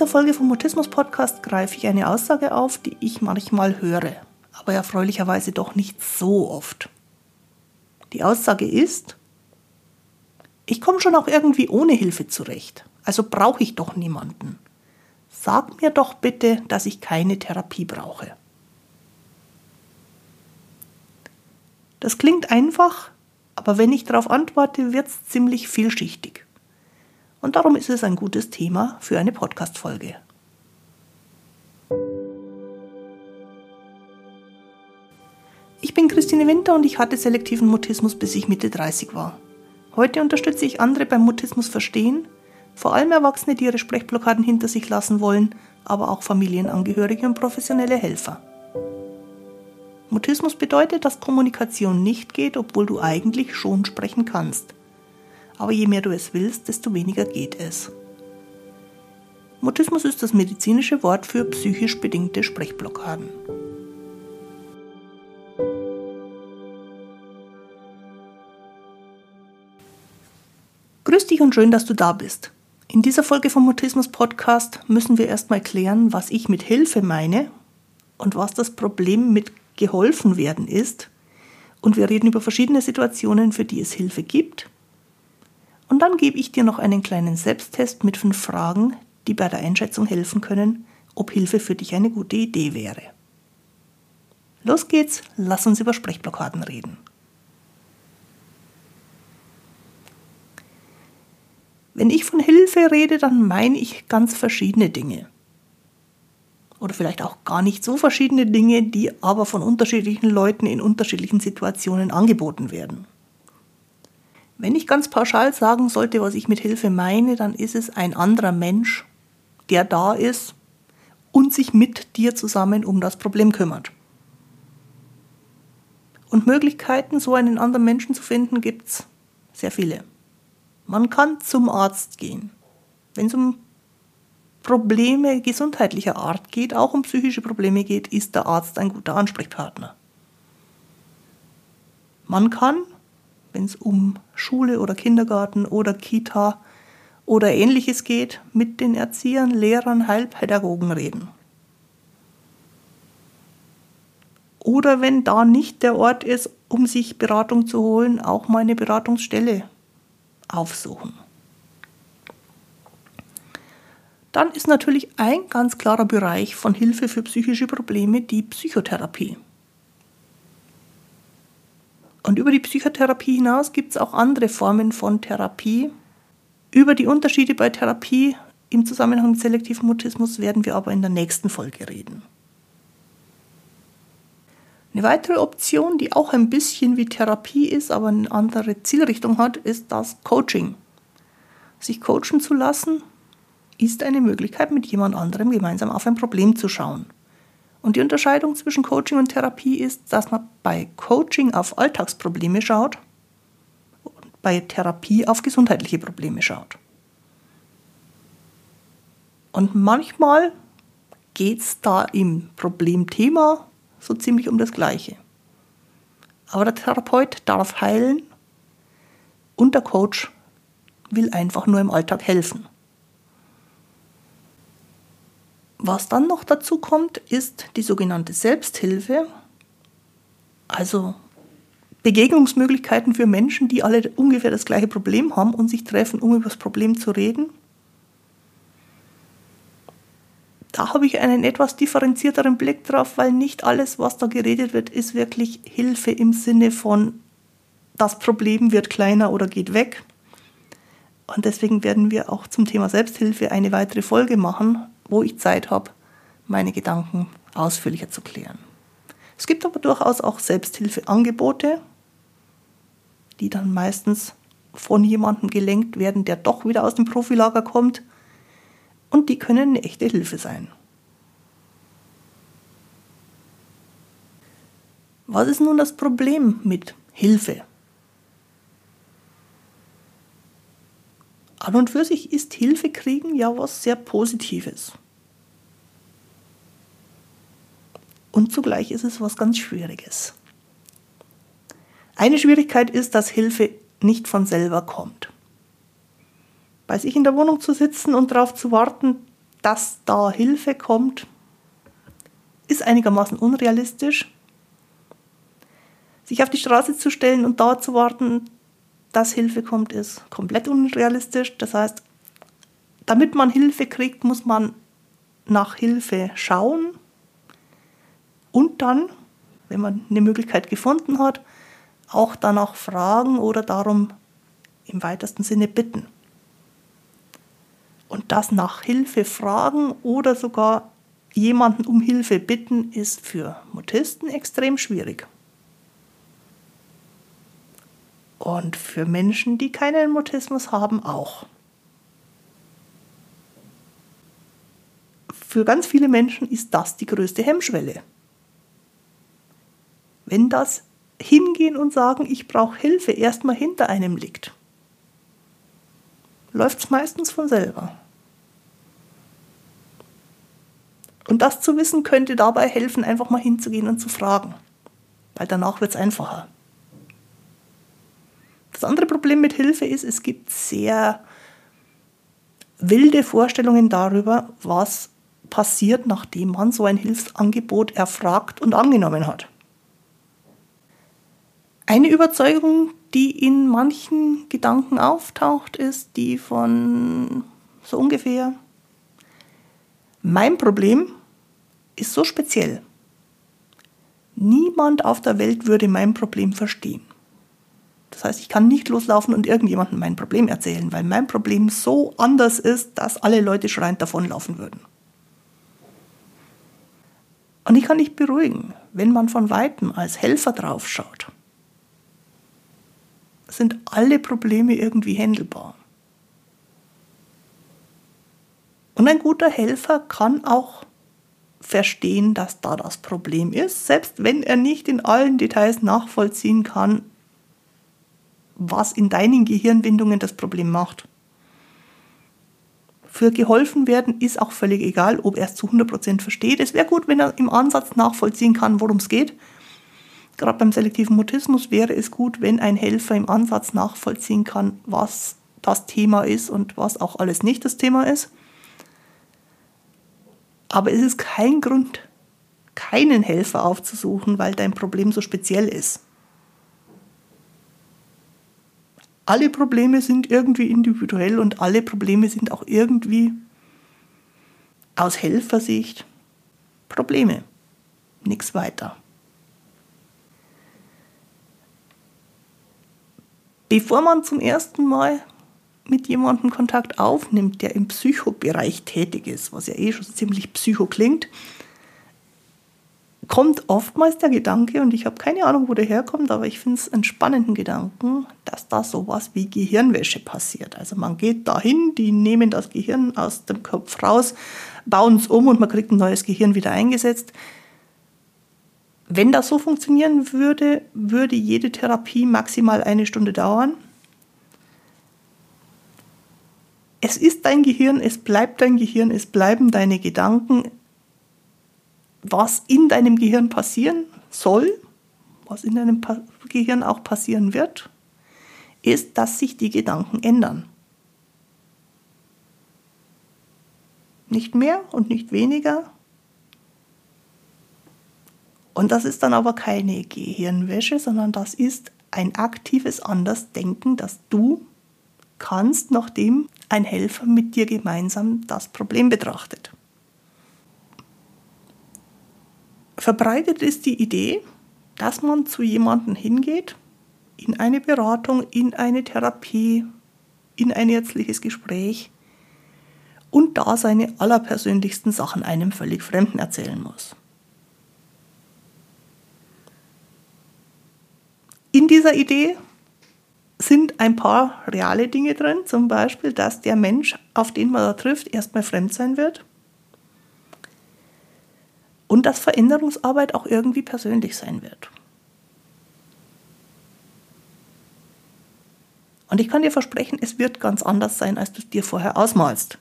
dieser Folge vom Mutismus Podcast greife ich eine Aussage auf, die ich manchmal höre, aber erfreulicherweise doch nicht so oft. Die Aussage ist, ich komme schon auch irgendwie ohne Hilfe zurecht, also brauche ich doch niemanden. Sag mir doch bitte, dass ich keine Therapie brauche. Das klingt einfach, aber wenn ich darauf antworte, wird es ziemlich vielschichtig. Und darum ist es ein gutes Thema für eine Podcast-Folge. Ich bin Christine Winter und ich hatte selektiven Mutismus, bis ich Mitte 30 war. Heute unterstütze ich andere beim Mutismus verstehen, vor allem Erwachsene, die ihre Sprechblockaden hinter sich lassen wollen, aber auch Familienangehörige und professionelle Helfer. Mutismus bedeutet, dass Kommunikation nicht geht, obwohl du eigentlich schon sprechen kannst aber je mehr du es willst, desto weniger geht es. Mutismus ist das medizinische Wort für psychisch bedingte Sprechblockaden. Grüß dich und schön, dass du da bist. In dieser Folge vom Mutismus Podcast müssen wir erstmal klären, was ich mit Hilfe meine und was das Problem mit geholfen werden ist. Und wir reden über verschiedene Situationen, für die es Hilfe gibt und dann gebe ich dir noch einen kleinen Selbsttest mit fünf Fragen, die bei der Einschätzung helfen können, ob Hilfe für dich eine gute Idee wäre. Los geht's, lass uns über Sprechblockaden reden. Wenn ich von Hilfe rede, dann meine ich ganz verschiedene Dinge. Oder vielleicht auch gar nicht so verschiedene Dinge, die aber von unterschiedlichen Leuten in unterschiedlichen Situationen angeboten werden. Wenn ich ganz pauschal sagen sollte, was ich mit Hilfe meine, dann ist es ein anderer Mensch, der da ist und sich mit dir zusammen um das Problem kümmert. Und Möglichkeiten, so einen anderen Menschen zu finden, gibt es sehr viele. Man kann zum Arzt gehen. Wenn es um Probleme gesundheitlicher Art geht, auch um psychische Probleme geht, ist der Arzt ein guter Ansprechpartner. Man kann wenn es um Schule oder Kindergarten oder Kita oder ähnliches geht, mit den Erziehern, Lehrern, Heilpädagogen reden. Oder wenn da nicht der Ort ist, um sich Beratung zu holen, auch mal eine Beratungsstelle aufsuchen. Dann ist natürlich ein ganz klarer Bereich von Hilfe für psychische Probleme die Psychotherapie. Und über die Psychotherapie hinaus gibt es auch andere Formen von Therapie. Über die Unterschiede bei Therapie im Zusammenhang mit selektivem Mutismus werden wir aber in der nächsten Folge reden. Eine weitere Option, die auch ein bisschen wie Therapie ist, aber eine andere Zielrichtung hat, ist das Coaching. Sich coachen zu lassen, ist eine Möglichkeit, mit jemand anderem gemeinsam auf ein Problem zu schauen. Und die Unterscheidung zwischen Coaching und Therapie ist, dass man bei Coaching auf Alltagsprobleme schaut und bei Therapie auf gesundheitliche Probleme schaut. Und manchmal geht es da im Problemthema so ziemlich um das Gleiche. Aber der Therapeut darf heilen und der Coach will einfach nur im Alltag helfen. Was dann noch dazu kommt, ist die sogenannte Selbsthilfe, also Begegnungsmöglichkeiten für Menschen, die alle ungefähr das gleiche Problem haben und sich treffen, um über das Problem zu reden. Da habe ich einen etwas differenzierteren Blick drauf, weil nicht alles, was da geredet wird, ist wirklich Hilfe im Sinne von, das Problem wird kleiner oder geht weg. Und deswegen werden wir auch zum Thema Selbsthilfe eine weitere Folge machen, wo ich Zeit habe, meine Gedanken ausführlicher zu klären. Es gibt aber durchaus auch Selbsthilfeangebote, die dann meistens von jemandem gelenkt werden, der doch wieder aus dem Profilager kommt. Und die können eine echte Hilfe sein. Was ist nun das Problem mit Hilfe? An und für sich ist Hilfe kriegen ja was sehr Positives. Und zugleich ist es was ganz Schwieriges. Eine Schwierigkeit ist, dass Hilfe nicht von selber kommt. Bei sich in der Wohnung zu sitzen und darauf zu warten, dass da Hilfe kommt, ist einigermaßen unrealistisch. Sich auf die Straße zu stellen und da zu warten, dass Hilfe kommt, ist komplett unrealistisch. Das heißt, damit man Hilfe kriegt, muss man nach Hilfe schauen und dann, wenn man eine Möglichkeit gefunden hat, auch danach fragen oder darum im weitesten Sinne bitten. Und das nach Hilfe fragen oder sogar jemanden um Hilfe bitten, ist für Mutisten extrem schwierig. Und für Menschen, die keinen Mutismus haben, auch. Für ganz viele Menschen ist das die größte Hemmschwelle. Wenn das Hingehen und Sagen, ich brauche Hilfe, erstmal hinter einem liegt, läuft es meistens von selber. Und das zu wissen könnte dabei helfen, einfach mal hinzugehen und zu fragen, weil danach wird es einfacher. Das andere Problem mit Hilfe ist, es gibt sehr wilde Vorstellungen darüber, was passiert, nachdem man so ein Hilfsangebot erfragt und angenommen hat. Eine Überzeugung, die in manchen Gedanken auftaucht, ist die von so ungefähr, mein Problem ist so speziell. Niemand auf der Welt würde mein Problem verstehen. Das heißt, ich kann nicht loslaufen und irgendjemandem mein Problem erzählen, weil mein Problem so anders ist, dass alle Leute schreiend davonlaufen würden. Und ich kann dich beruhigen, wenn man von weitem als Helfer draufschaut, sind alle Probleme irgendwie händelbar. Und ein guter Helfer kann auch verstehen, dass da das Problem ist, selbst wenn er nicht in allen Details nachvollziehen kann, was in deinen Gehirnwindungen das Problem macht. Für geholfen werden ist auch völlig egal, ob er es zu 100% versteht. Es wäre gut, wenn er im Ansatz nachvollziehen kann, worum es geht. Gerade beim selektiven Mutismus wäre es gut, wenn ein Helfer im Ansatz nachvollziehen kann, was das Thema ist und was auch alles nicht das Thema ist. Aber es ist kein Grund, keinen Helfer aufzusuchen, weil dein Problem so speziell ist. Alle Probleme sind irgendwie individuell und alle Probleme sind auch irgendwie aus Helfersicht Probleme. Nichts weiter. Bevor man zum ersten Mal mit jemandem Kontakt aufnimmt, der im Psychobereich tätig ist, was ja eh schon ziemlich psycho klingt, kommt oftmals der Gedanke, und ich habe keine Ahnung, wo der herkommt, aber ich finde es einen spannenden Gedanken, dass da sowas wie Gehirnwäsche passiert. Also man geht dahin, die nehmen das Gehirn aus dem Kopf raus, bauen es um und man kriegt ein neues Gehirn wieder eingesetzt. Wenn das so funktionieren würde, würde jede Therapie maximal eine Stunde dauern. Es ist dein Gehirn, es bleibt dein Gehirn, es bleiben deine Gedanken, was in deinem Gehirn passieren soll, was in deinem Gehirn auch passieren wird, ist, dass sich die Gedanken ändern. Nicht mehr und nicht weniger. Und das ist dann aber keine Gehirnwäsche, sondern das ist ein aktives Andersdenken, das du kannst, nachdem ein Helfer mit dir gemeinsam das Problem betrachtet. Verbreitet ist die Idee, dass man zu jemandem hingeht, in eine Beratung, in eine Therapie, in ein ärztliches Gespräch und da seine allerpersönlichsten Sachen einem völlig Fremden erzählen muss. In dieser Idee sind ein paar reale Dinge drin, zum Beispiel, dass der Mensch, auf den man da trifft, erstmal fremd sein wird und dass Veränderungsarbeit auch irgendwie persönlich sein wird. Und ich kann dir versprechen, es wird ganz anders sein, als du es dir vorher ausmalst.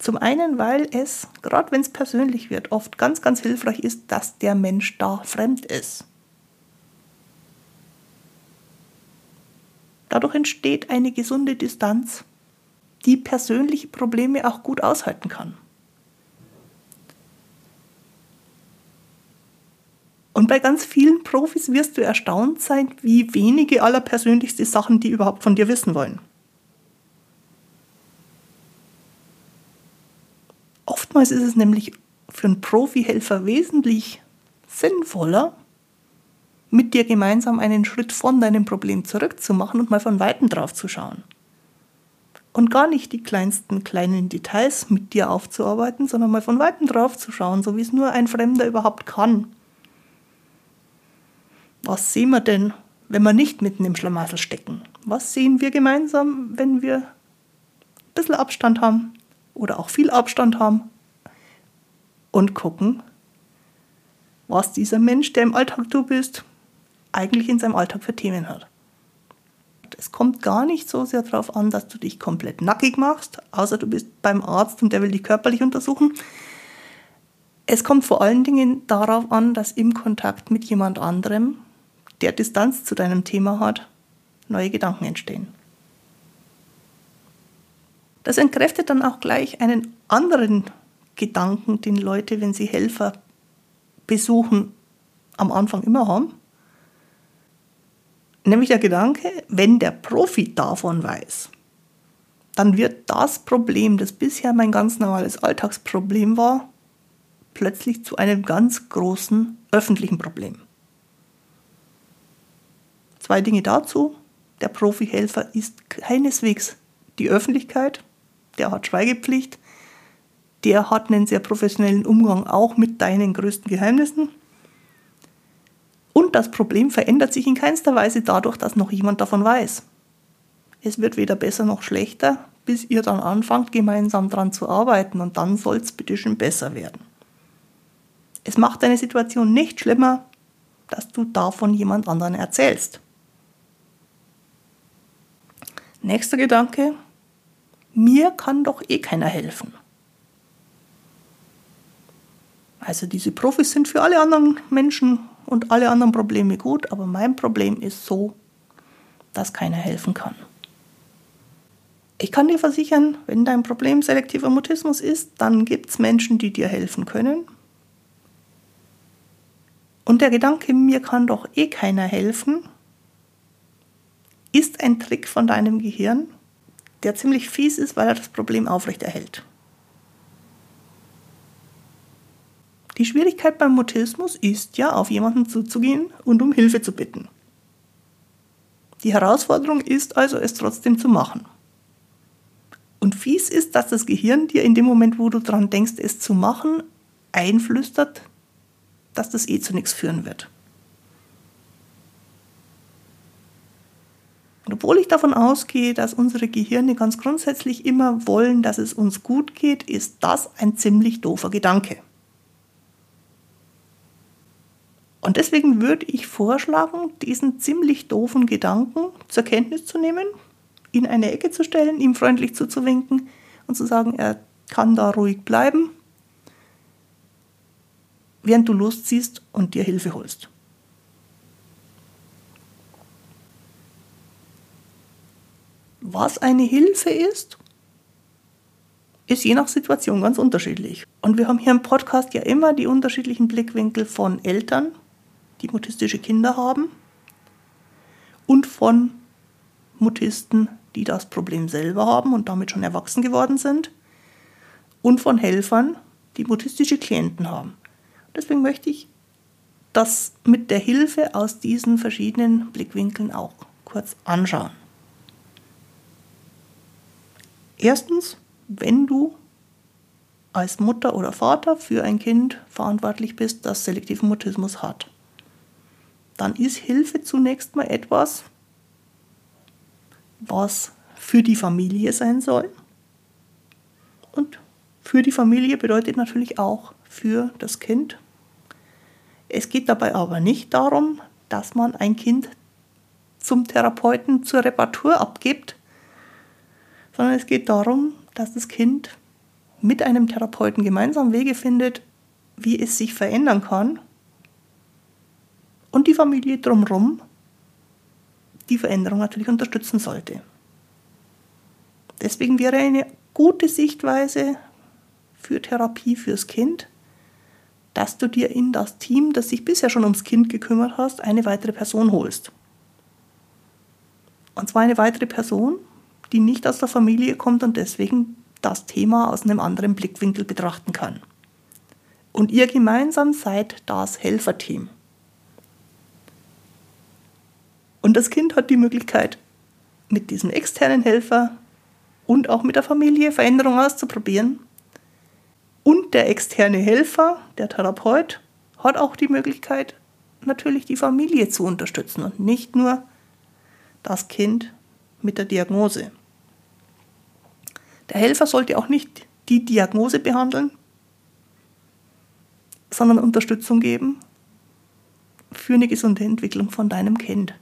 Zum einen, weil es, gerade wenn es persönlich wird, oft ganz, ganz hilfreich ist, dass der Mensch da fremd ist. Dadurch entsteht eine gesunde Distanz die persönliche Probleme auch gut aushalten kann. Und bei ganz vielen Profis wirst du erstaunt sein, wie wenige allerpersönlichste Sachen die überhaupt von dir wissen wollen. Oftmals ist es nämlich für einen Profihelfer wesentlich sinnvoller, mit dir gemeinsam einen Schritt von deinem Problem zurückzumachen und mal von Weitem drauf zu schauen. Und gar nicht die kleinsten kleinen Details mit dir aufzuarbeiten, sondern mal von Weitem drauf zu schauen, so wie es nur ein Fremder überhaupt kann. Was sehen wir denn, wenn wir nicht mitten im Schlamassel stecken? Was sehen wir gemeinsam, wenn wir ein bisschen Abstand haben oder auch viel Abstand haben und gucken, was dieser Mensch, der im Alltag du bist, eigentlich in seinem Alltag für Themen hat. Es kommt gar nicht so sehr darauf an, dass du dich komplett nackig machst, außer du bist beim Arzt und der will dich körperlich untersuchen. Es kommt vor allen Dingen darauf an, dass im Kontakt mit jemand anderem, der Distanz zu deinem Thema hat, neue Gedanken entstehen. Das entkräftet dann auch gleich einen anderen Gedanken, den Leute, wenn sie Helfer besuchen, am Anfang immer haben. Nämlich der Gedanke, wenn der Profi davon weiß, dann wird das Problem, das bisher mein ganz normales Alltagsproblem war, plötzlich zu einem ganz großen öffentlichen Problem. Zwei Dinge dazu. Der Profihelfer ist keineswegs die Öffentlikeit, der hat Schweigepflicht, der hat einen sehr professionellen Umgang auch mit deinen größten Geheimnissen. Und das Problem verändert sich in keinster Weise dadurch, dass noch jemand davon weiß. Es wird weder besser noch schlechter, bis ihr dann anfangt, gemeinsam daran zu arbeiten und dann soll es bitte schön besser werden. Es macht deine Situation nicht schlimmer, dass du davon jemand anderen erzählst. Nächster Gedanke. Mir kann doch eh keiner helfen. Also diese Profis sind für alle anderen Menschen und alle anderen Probleme gut, aber mein Problem ist so, dass keiner helfen kann. Ich kann dir versichern, wenn dein Problem selektiver Mutismus ist, dann gibt es Menschen, die dir helfen können. Und der Gedanke, mir kann doch eh keiner helfen, ist ein Trick von deinem Gehirn, der ziemlich fies ist, weil er das Problem aufrechterhält. Die Schwierigkeit beim Mutismus ist ja, auf jemanden zuzugehen und um Hilfe zu bitten. Die Herausforderung ist also, es trotzdem zu machen. Und fies ist, dass das Gehirn dir in dem Moment, wo du daran denkst, es zu machen, einflüstert, dass das eh zu nichts führen wird. Und obwohl ich davon ausgehe, dass unsere Gehirne ganz grundsätzlich immer wollen, dass es uns gut geht, ist das ein ziemlich doofer Gedanke. Und deswegen würde ich vorschlagen, diesen ziemlich doofen Gedanken zur Kenntnis zu nehmen, ihn in eine Ecke zu stellen, ihm freundlich zuzuwinken und zu sagen, er kann da ruhig bleiben, während du losziehst und dir Hilfe holst. Was eine Hilfe ist, ist je nach Situation ganz unterschiedlich. Und wir haben hier im Podcast ja immer die unterschiedlichen Blickwinkel von Eltern, die mutistische Kinder haben und von Mutisten, die das Problem selber haben und damit schon erwachsen geworden sind und von Helfern, die mutistische Klienten haben. Deswegen möchte ich das mit der Hilfe aus diesen verschiedenen Blickwinkeln auch kurz anschauen. Erstens, wenn du als Mutter oder Vater für ein Kind verantwortlich bist, das selektiven Mutismus hat dann ist Hilfe zunächst mal etwas, was für die Familie sein soll. Und für die Familie bedeutet natürlich auch für das Kind. Es geht dabei aber nicht darum, dass man ein Kind zum Therapeuten zur Reparatur abgibt, sondern es geht darum, dass das Kind mit einem Therapeuten gemeinsam Wege findet, wie es sich verändern kann und die Familie drumherum die Veränderung natürlich unterstützen sollte. Deswegen wäre eine gute Sichtweise für Therapie fürs Kind, dass du dir in das Team, das sich bisher schon ums Kind gekümmert hast, eine weitere Person holst. Und zwar eine weitere Person, die nicht aus der Familie kommt und deswegen das Thema aus einem anderen Blickwinkel betrachten kann. Und ihr gemeinsam seid das Helferteam. Und das Kind hat die Möglichkeit, mit diesem externen Helfer und auch mit der Familie Veränderungen auszuprobieren. Und der externe Helfer, der Therapeut, hat auch die Möglichkeit, natürlich die Familie zu unterstützen und nicht nur das Kind mit der Diagnose. Der Helfer sollte auch nicht die Diagnose behandeln, sondern Unterstützung geben für eine gesunde Entwicklung von deinem Kind.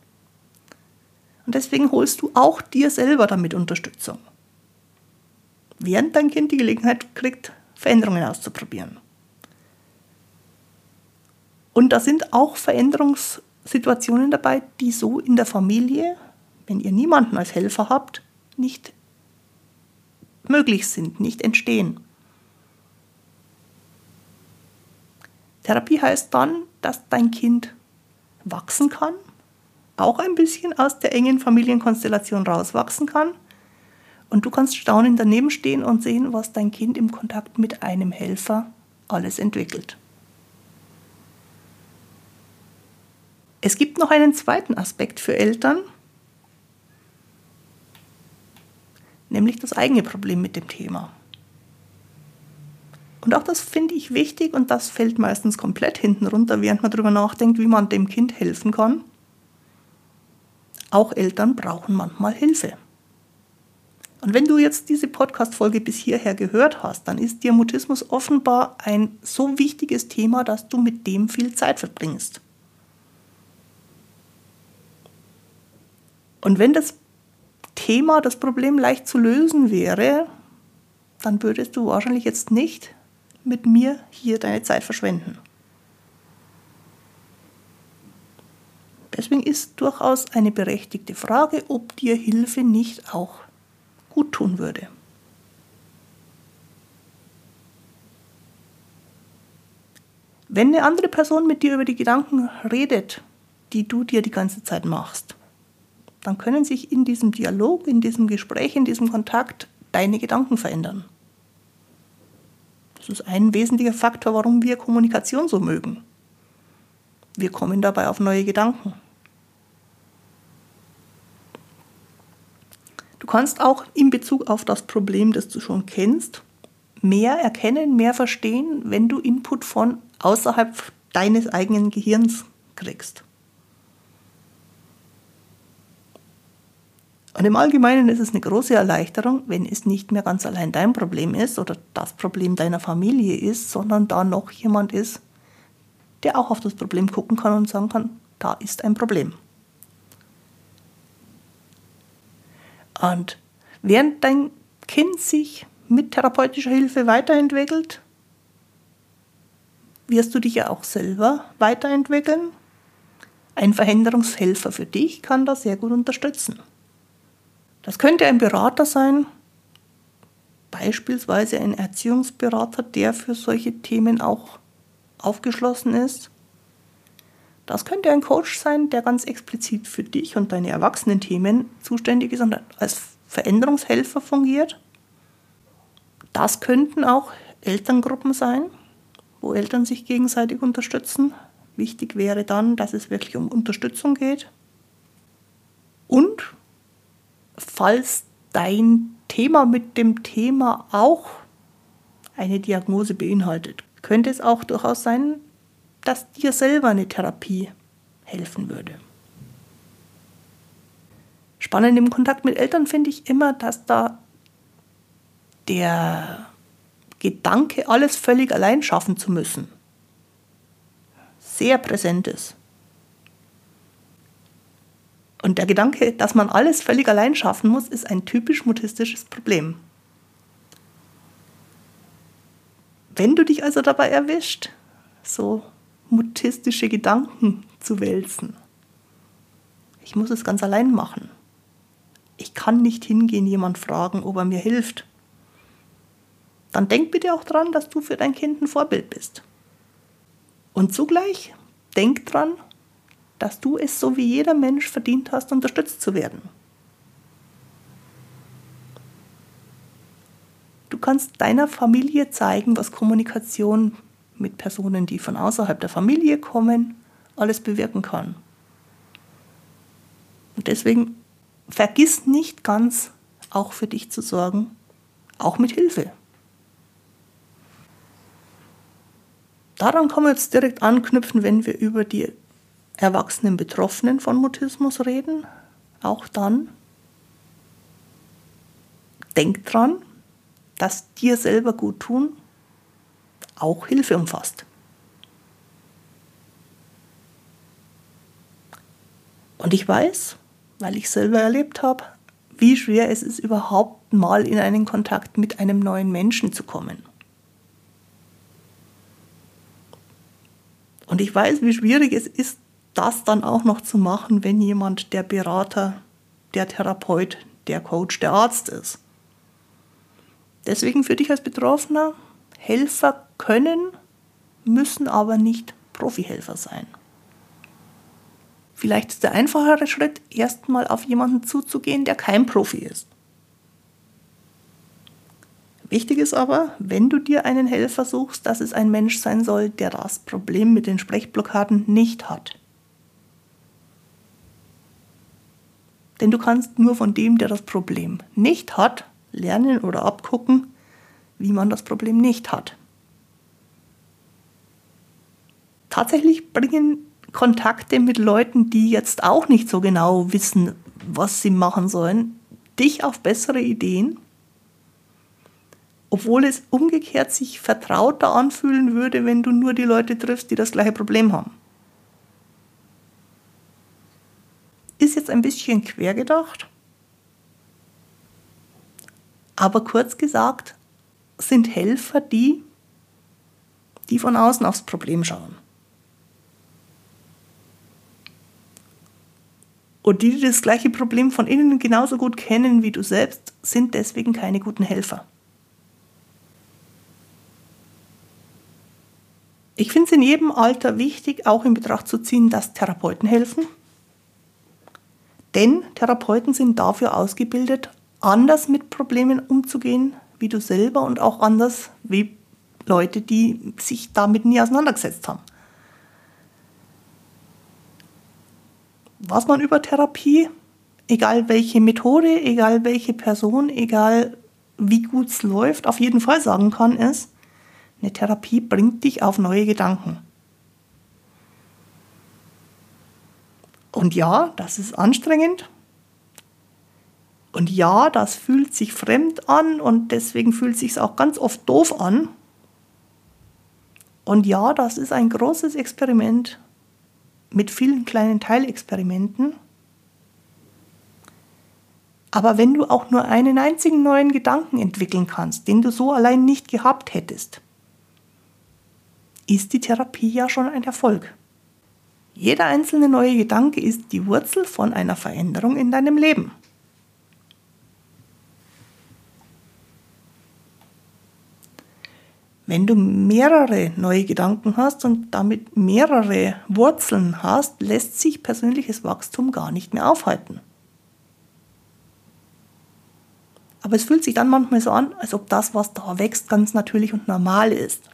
Und deswegen holst du auch dir selber damit Unterstützung. Während dein Kind die Gelegenheit kriegt, Veränderungen auszuprobieren. Und da sind auch Veränderungssituationen dabei, die so in der Familie, wenn ihr niemanden als Helfer habt, nicht möglich sind, nicht entstehen. Therapie heißt dann, dass dein Kind wachsen kann, auch ein bisschen aus der engen Familienkonstellation rauswachsen kann. Und du kannst staunend daneben stehen und sehen, was dein Kind im Kontakt mit einem Helfer alles entwickelt. Es gibt noch einen zweiten Aspekt für Eltern, nämlich das eigene Problem mit dem Thema. Und auch das finde ich wichtig und das fällt meistens komplett hinten runter, während man darüber nachdenkt, wie man dem Kind helfen kann. Auch Eltern brauchen manchmal Hilfe. Und wenn du jetzt diese Podcast-Folge bis hierher gehört hast, dann ist dir Mutismus offenbar ein so wichtiges Thema, dass du mit dem viel Zeit verbringst. Und wenn das Thema, das Problem leicht zu lösen wäre, dann würdest du wahrscheinlich jetzt nicht mit mir hier deine Zeit verschwenden. Deswegen ist durchaus eine berechtigte Frage, ob dir Hilfe nicht auch gut tun würde. Wenn eine andere Person mit dir über die Gedanken redet, die du dir die ganze Zeit machst, dann können sich in diesem Dialog, in diesem Gespräch, in diesem Kontakt deine Gedanken verändern. Das ist ein wesentlicher Faktor, warum wir Kommunikation so mögen. Wir kommen dabei auf neue Gedanken. kannst auch in Bezug auf das Problem, das du schon kennst, mehr erkennen, mehr verstehen, wenn du Input von außerhalb deines eigenen Gehirns kriegst. Und im Allgemeinen ist es eine große Erleichterung, wenn es nicht mehr ganz allein dein Problem ist oder das Problem deiner Familie ist, sondern da noch jemand ist, der auch auf das Problem gucken kann und sagen kann, da ist ein Problem. Und während dein Kind sich mit therapeutischer Hilfe weiterentwickelt, wirst du dich ja auch selber weiterentwickeln. Ein Veränderungshelfer für dich kann da sehr gut unterstützen. Das könnte ein Berater sein, beispielsweise ein Erziehungsberater, der für solche Themen auch aufgeschlossen ist. Das könnte ein Coach sein, der ganz explizit für dich und deine Erwachsenen-Themen zuständig ist und als Veränderungshelfer fungiert. Das könnten auch Elterngruppen sein, wo Eltern sich gegenseitig unterstützen. Wichtig wäre dann, dass es wirklich um Unterstützung geht. Und falls dein Thema mit dem Thema auch eine Diagnose beinhaltet, könnte es auch durchaus sein, dass dir selber eine Therapie helfen würde. Spannend im Kontakt mit Eltern finde ich immer, dass da der Gedanke, alles völlig allein schaffen zu müssen, sehr präsent ist. Und der Gedanke, dass man alles völlig allein schaffen muss, ist ein typisch mutistisches Problem. Wenn du dich also dabei erwischt, so mutistische Gedanken zu wälzen. Ich muss es ganz allein machen. ich kann nicht hingehen, jemand fragen, ob er mir hilft. Dann denk bitte auch dran, dass du für dein Kind ein Vorbild bist. Und zugleich denk dran, dass du es so wie jeder Mensch verdient hast, unterstützt zu werden. Du kannst deiner Familie zeigen, was Kommunikation mit Personen, die von außerhalb der Familie kommen, alles bewirken kann. Und deswegen vergiss nicht ganz, auch für dich zu sorgen, auch mit Hilfe. Daran kann man jetzt direkt anknüpfen, wenn wir über die erwachsenen Betroffenen von Mutismus reden. Auch dann denk dran, dass dir selber gut tun auch Hilfe umfasst. Und ich weiß, weil ich selber erlebt habe, wie schwer es ist, überhaupt mal in einen Kontakt mit einem neuen Menschen zu kommen. Und ich weiß, wie schwierig es ist, das dann auch noch zu machen, wenn jemand der Berater, der Therapeut, der Coach, der Arzt ist. Deswegen für dich als Betroffener, Helfer können, müssen aber nicht Profihelfer sein. Vielleicht ist der einfachere Schritt, erstmal auf jemanden zuzugehen, der kein Profi ist. Wichtig ist aber, wenn du dir einen Helfer suchst, dass es ein Mensch sein soll, der das Problem mit den Sprechblockaden nicht hat. Denn du kannst nur von dem, der das Problem nicht hat, lernen oder abgucken, wie man das Problem nicht hat. Tatsächlich bringen Kontakte mit Leuten, die jetzt auch nicht so genau wissen, was sie machen sollen, dich auf bessere Ideen obwohl es umgekehrt sich vertrauter anfühlen würde, wenn du nur die Leute triffst, die das gleiche Problem haben. Ist jetzt ein bisschen quer gedacht, aber kurz gesagt sind Helfer die, die von außen aufs Problem schauen. Und die, die das gleiche Problem von innen genauso gut kennen wie du selbst, sind deswegen keine guten Helfer. Ich finde es in jedem Alter wichtig, auch in Betracht zu ziehen, dass Therapeuten helfen. Denn Therapeuten sind dafür ausgebildet, anders mit Problemen umzugehen, wie du selber und auch anders wie Leute, die sich damit nie auseinandergesetzt haben. Was man über Therapie, egal welche Methode, egal welche Person, egal wie gut es läuft, auf jeden Fall sagen kann, ist, eine Therapie bringt dich auf neue Gedanken. Und ja, das ist anstrengend. Und ja, das fühlt sich fremd an und deswegen fühlt sich auch ganz oft doof an. Und ja, das ist ein großes Experiment mit vielen kleinen Teilexperimenten. Aber wenn du auch nur einen einzigen neuen Gedanken entwickeln kannst, den du so allein nicht gehabt hättest, ist die Therapie ja schon ein Erfolg. Jeder einzelne neue Gedanke ist die Wurzel von einer Veränderung in deinem Leben. Wenn du mehrere neue Gedanken hast und damit mehrere Wurzeln hast, lässt sich persönliches Wachstum gar nicht mehr aufhalten. Aber es fühlt sich dann manchmal so an, als ob das, was da wächst, ganz natürlich und normal ist.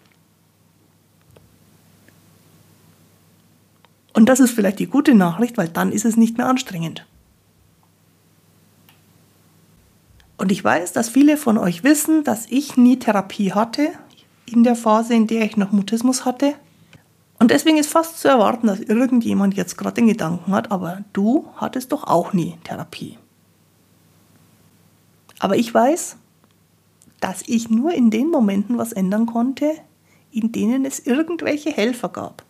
Und das ist vielleicht die gute Nachricht, weil dann ist es nicht mehr anstrengend. Und ich weiß, dass viele von euch wissen, dass ich nie Therapie hatte, in der Phase, in der ich noch Mutismus hatte. Und deswegen ist fast zu erwarten, dass irgendjemand jetzt gerade den Gedanken hat, aber du hattest doch auch nie Therapie. Aber ich weiß, dass ich nur in den Momenten was ändern konnte, in denen es irgendwelche Helfer gab.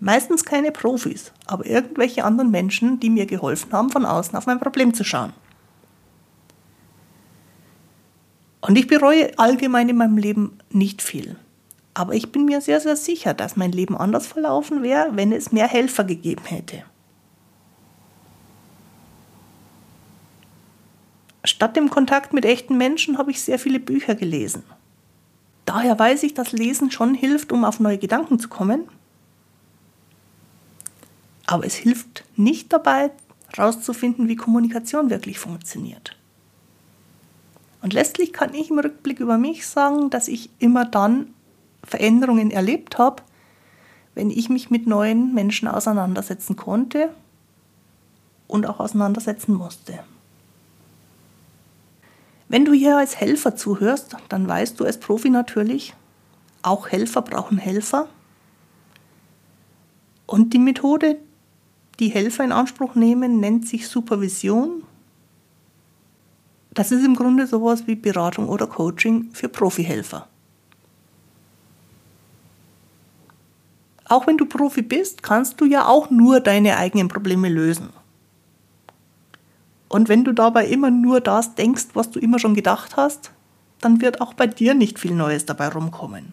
Meistens keine Profis, aber irgendwelche anderen Menschen, die mir geholfen haben, von außen auf mein Problem zu schauen. Und ich bereue allgemein in meinem Leben nicht viel. Aber ich bin mir sehr, sehr sicher, dass mein Leben anders verlaufen wäre, wenn es mehr Helfer gegeben hätte. Statt dem Kontakt mit echten Menschen habe ich sehr viele Bücher gelesen. Daher weiß ich, dass Lesen schon hilft, um auf neue Gedanken zu kommen. Aber es hilft nicht dabei, herauszufinden, wie Kommunikation wirklich funktioniert. Und letztlich kann ich im Rückblick über mich sagen, dass ich immer dann Veränderungen erlebt habe, wenn ich mich mit neuen Menschen auseinandersetzen konnte und auch auseinandersetzen musste. Wenn du hier als Helfer zuhörst, dann weißt du als Profi natürlich, auch Helfer brauchen Helfer. Und die Methode, die Helfer in Anspruch nehmen, nennt sich Supervision. Das ist im Grunde sowas wie Beratung oder Coaching für Profihelfer. Auch wenn du Profi bist, kannst du ja auch nur deine eigenen Probleme lösen. Und wenn du dabei immer nur das denkst, was du immer schon gedacht hast, dann wird auch bei dir nicht viel Neues dabei rumkommen.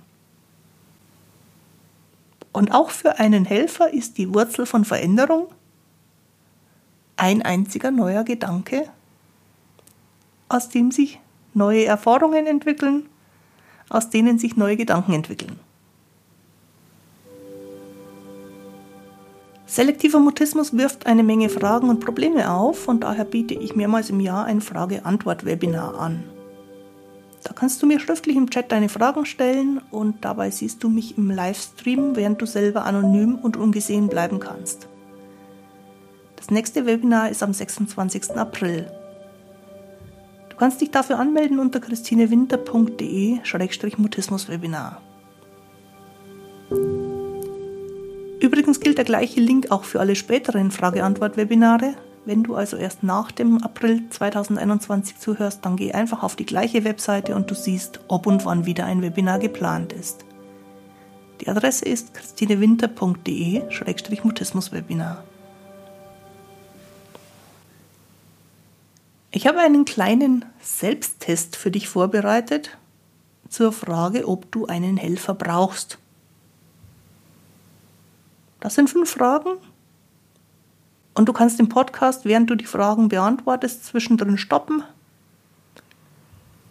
Und auch für einen Helfer ist die Wurzel von Veränderung ein einziger neuer Gedanke, aus dem sich neue Erfahrungen entwickeln, aus denen sich neue Gedanken entwickeln. Selektiver Mutismus wirft eine Menge Fragen und Probleme auf und daher biete ich mehrmals im Jahr ein Frage-Antwort-Webinar an. Da kannst du mir schriftlich im Chat deine Fragen stellen und dabei siehst du mich im Livestream, während du selber anonym und ungesehen bleiben kannst. Das nächste Webinar ist am 26. April. Du kannst dich dafür anmelden unter christinewinter.de-mutismus-Webinar. Übrigens gilt der gleiche Link auch für alle späteren Frage-Antwort-Webinare. Wenn du also erst nach dem April 2021 zuhörst, dann geh einfach auf die gleiche Webseite und du siehst, ob und wann wieder ein Webinar geplant ist. Die Adresse ist christinewinter.de-mutismus-webinar. Ich habe einen kleinen Selbsttest für dich vorbereitet zur Frage, ob du einen Helfer brauchst. Das sind fünf Fragen. Und du kannst den Podcast, während du die Fragen beantwortest, zwischendrin stoppen.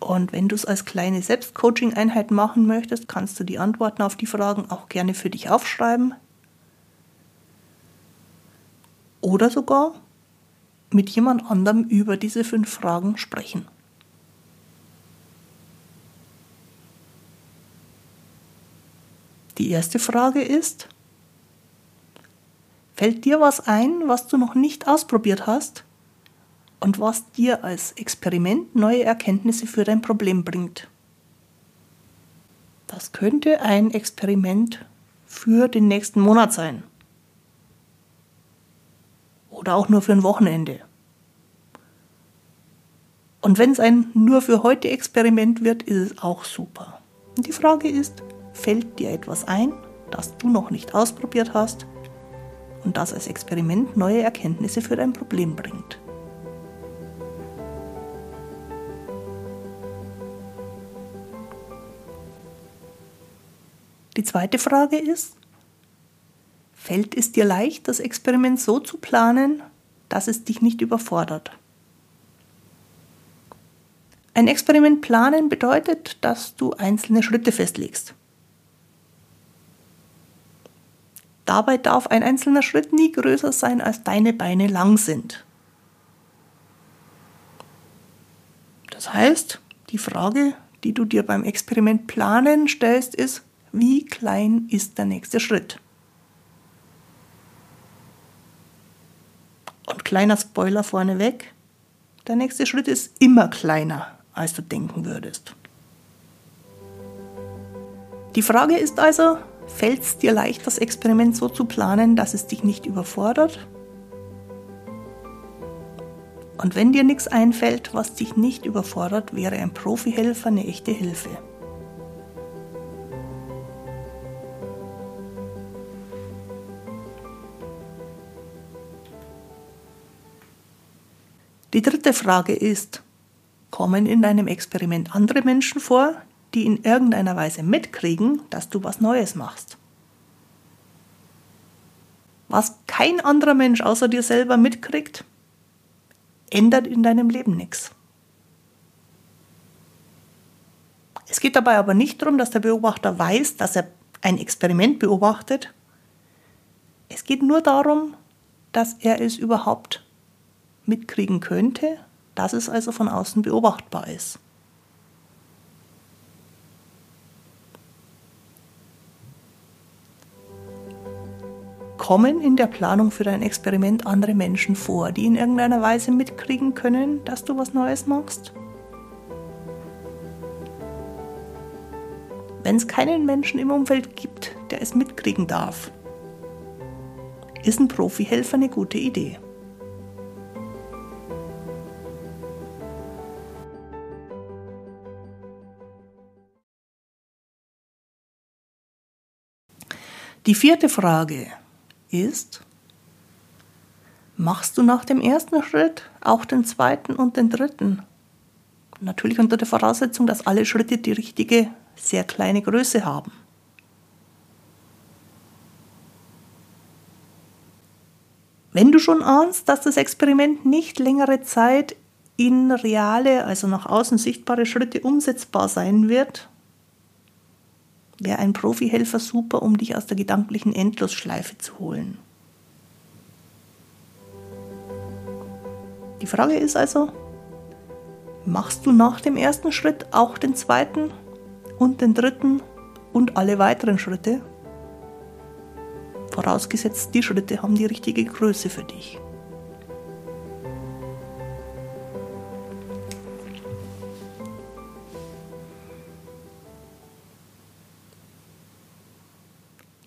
Und wenn du es als kleine Selbstcoaching-Einheit machen möchtest, kannst du die Antworten auf die Fragen auch gerne für dich aufschreiben. Oder sogar mit jemand anderem über diese fünf Fragen sprechen. Die erste Frage ist, Fällt dir was ein, was du noch nicht ausprobiert hast und was dir als Experiment neue Erkenntnisse für dein Problem bringt? Das könnte ein Experiment für den nächsten Monat sein. Oder auch nur für ein Wochenende. Und wenn es ein nur für heute Experiment wird, ist es auch super. Und die Frage ist, fällt dir etwas ein, das du noch nicht ausprobiert hast und das als Experiment neue Erkenntnisse für dein Problem bringt. Die zweite Frage ist, fällt es dir leicht, das Experiment so zu planen, dass es dich nicht überfordert? Ein Experiment planen bedeutet, dass du einzelne Schritte festlegst. Dabei darf ein einzelner Schritt nie größer sein, als deine Beine lang sind. Das heißt, die Frage, die du dir beim Experiment planen stellst, ist, wie klein ist der nächste Schritt? Kleiner Spoiler vorneweg, der nächste Schritt ist immer kleiner, als du denken würdest. Die Frage ist also, Fällt es dir leicht, das Experiment so zu planen, dass es dich nicht überfordert? Und wenn dir nichts einfällt, was dich nicht überfordert, wäre ein Profihelfer eine echte Hilfe. Die dritte Frage ist, kommen in deinem Experiment andere Menschen vor, die in irgendeiner Weise mitkriegen, dass du was Neues machst? Was kein anderer Mensch außer dir selber mitkriegt, ändert in deinem Leben nichts. Es geht dabei aber nicht darum, dass der Beobachter weiß, dass er ein Experiment beobachtet. Es geht nur darum, dass er es überhaupt mitkriegen könnte, dass es also von außen beobachtbar ist. Kommen in der Planung für dein Experiment andere Menschen vor, die in irgendeiner Weise mitkriegen können, dass du was Neues machst? Wenn es keinen Menschen im Umfeld gibt, der es mitkriegen darf, ist ein Profihelfer eine gute Idee. Die vierte Frage ist, machst du nach dem ersten Schritt auch den zweiten und den dritten? Natürlich unter der Voraussetzung, dass alle Schritte die richtige, sehr kleine Größe haben. Wenn du schon ahnst, dass das Experiment nicht längere Zeit in reale, also nach außen sichtbare Schritte umsetzbar sein wird, wäre ein Profihelfer super, um dich aus der gedanklichen Endlosschleife zu holen. Die Frage ist also, machst du nach dem ersten Schritt auch den zweiten und den dritten und alle weiteren Schritte? Vorausgesetzt, die Schritte haben die richtige Größe für dich.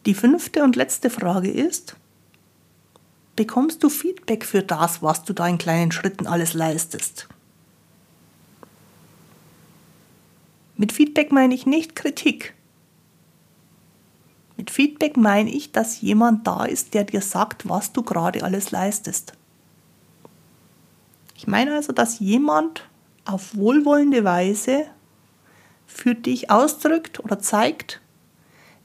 Die fünfte und letzte Frage ist, bekommst du Feedback für das, was du da in kleinen Schritten alles leistest? Mit Feedback meine ich nicht Kritik. Mit Feedback meine ich, dass jemand da ist, der dir sagt, was du gerade alles leistest. Ich meine also, dass jemand auf wohlwollende Weise für dich ausdrückt oder zeigt,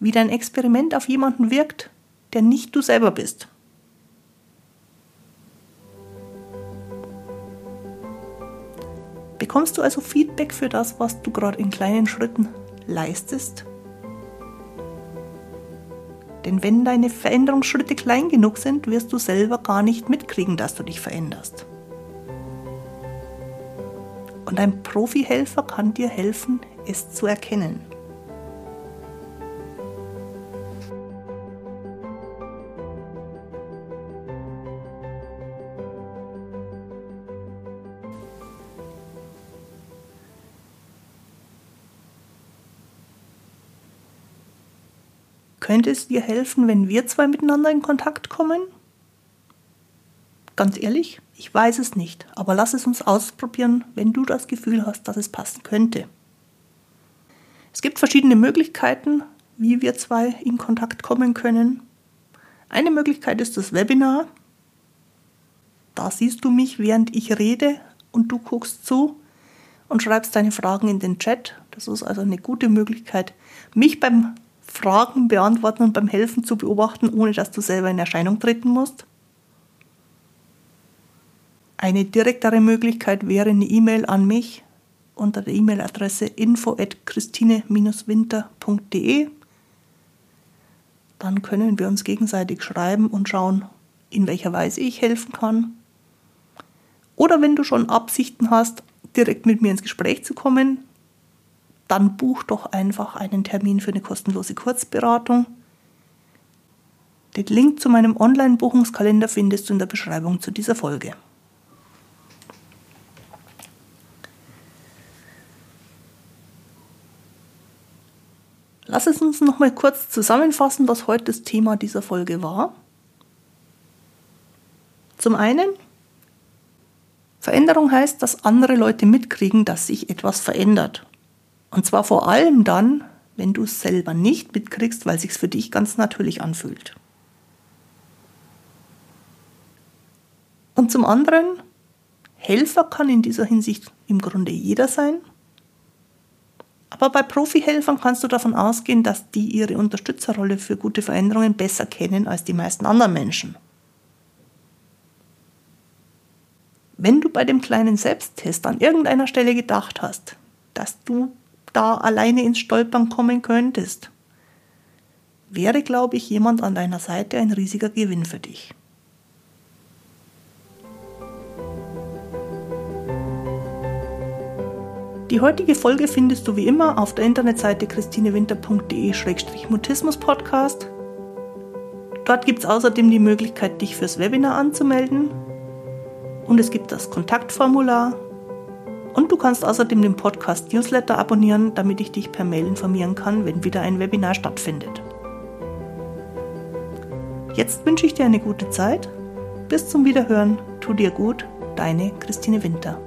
wie dein Experiment auf jemanden wirkt, der nicht du selber bist. Bekommst du also Feedback für das, was du gerade in kleinen Schritten leistest? Denn wenn deine Veränderungsschritte klein genug sind, wirst du selber gar nicht mitkriegen, dass du dich veränderst. Und ein Profihelfer kann dir helfen, es zu erkennen. Könnte es dir helfen, wenn wir zwei miteinander in Kontakt kommen? Ganz ehrlich, ich weiß es nicht, aber lass es uns ausprobieren, wenn du das Gefühl hast, dass es passen könnte. Es gibt verschiedene Möglichkeiten, wie wir zwei in Kontakt kommen können. Eine Möglichkeit ist das Webinar. Da siehst du mich, während ich rede und du guckst zu und schreibst deine Fragen in den Chat. Das ist also eine gute Möglichkeit, mich beim Fragen beantworten und beim Helfen zu beobachten, ohne dass du selber in Erscheinung treten musst. Eine direktere Möglichkeit wäre eine E-Mail an mich unter der E-Mail-Adresse info@christine-winter.de. Dann können wir uns gegenseitig schreiben und schauen, in welcher Weise ich helfen kann. Oder wenn du schon Absichten hast, direkt mit mir ins Gespräch zu kommen, dann buch doch einfach einen Termin für eine kostenlose Kurzberatung. Den Link zu meinem Online-Buchungskalender findest du in der Beschreibung zu dieser Folge. Lass es uns noch mal kurz zusammenfassen, was heute das Thema dieser Folge war. Zum einen, Veränderung heißt, dass andere Leute mitkriegen, dass sich etwas verändert. Und zwar vor allem dann, wenn du es selber nicht mitkriegst, weil es sich für dich ganz natürlich anfühlt. Und zum anderen, Helfer kann in dieser Hinsicht im Grunde jeder sein. Aber bei Profihelfern kannst du davon ausgehen, dass die ihre Unterstützerrolle für gute Veränderungen besser kennen als die meisten anderen Menschen. Wenn du bei dem kleinen Selbsttest an irgendeiner Stelle gedacht hast, dass du da alleine ins Stolpern kommen könntest, wäre, glaube ich, jemand an deiner Seite ein riesiger Gewinn für dich. Die heutige Folge findest du wie immer auf der Internetseite christinewinter.de-mutismus-podcast. Dort gibt es außerdem die Möglichkeit, dich fürs Webinar anzumelden. Und es gibt das Kontaktformular. Und du kannst außerdem den Podcast Newsletter abonnieren, damit ich dich per Mail informieren kann, wenn wieder ein Webinar stattfindet. Jetzt wünsche ich dir eine gute Zeit. Bis zum Wiederhören. Tu dir gut. Deine Christine Winter.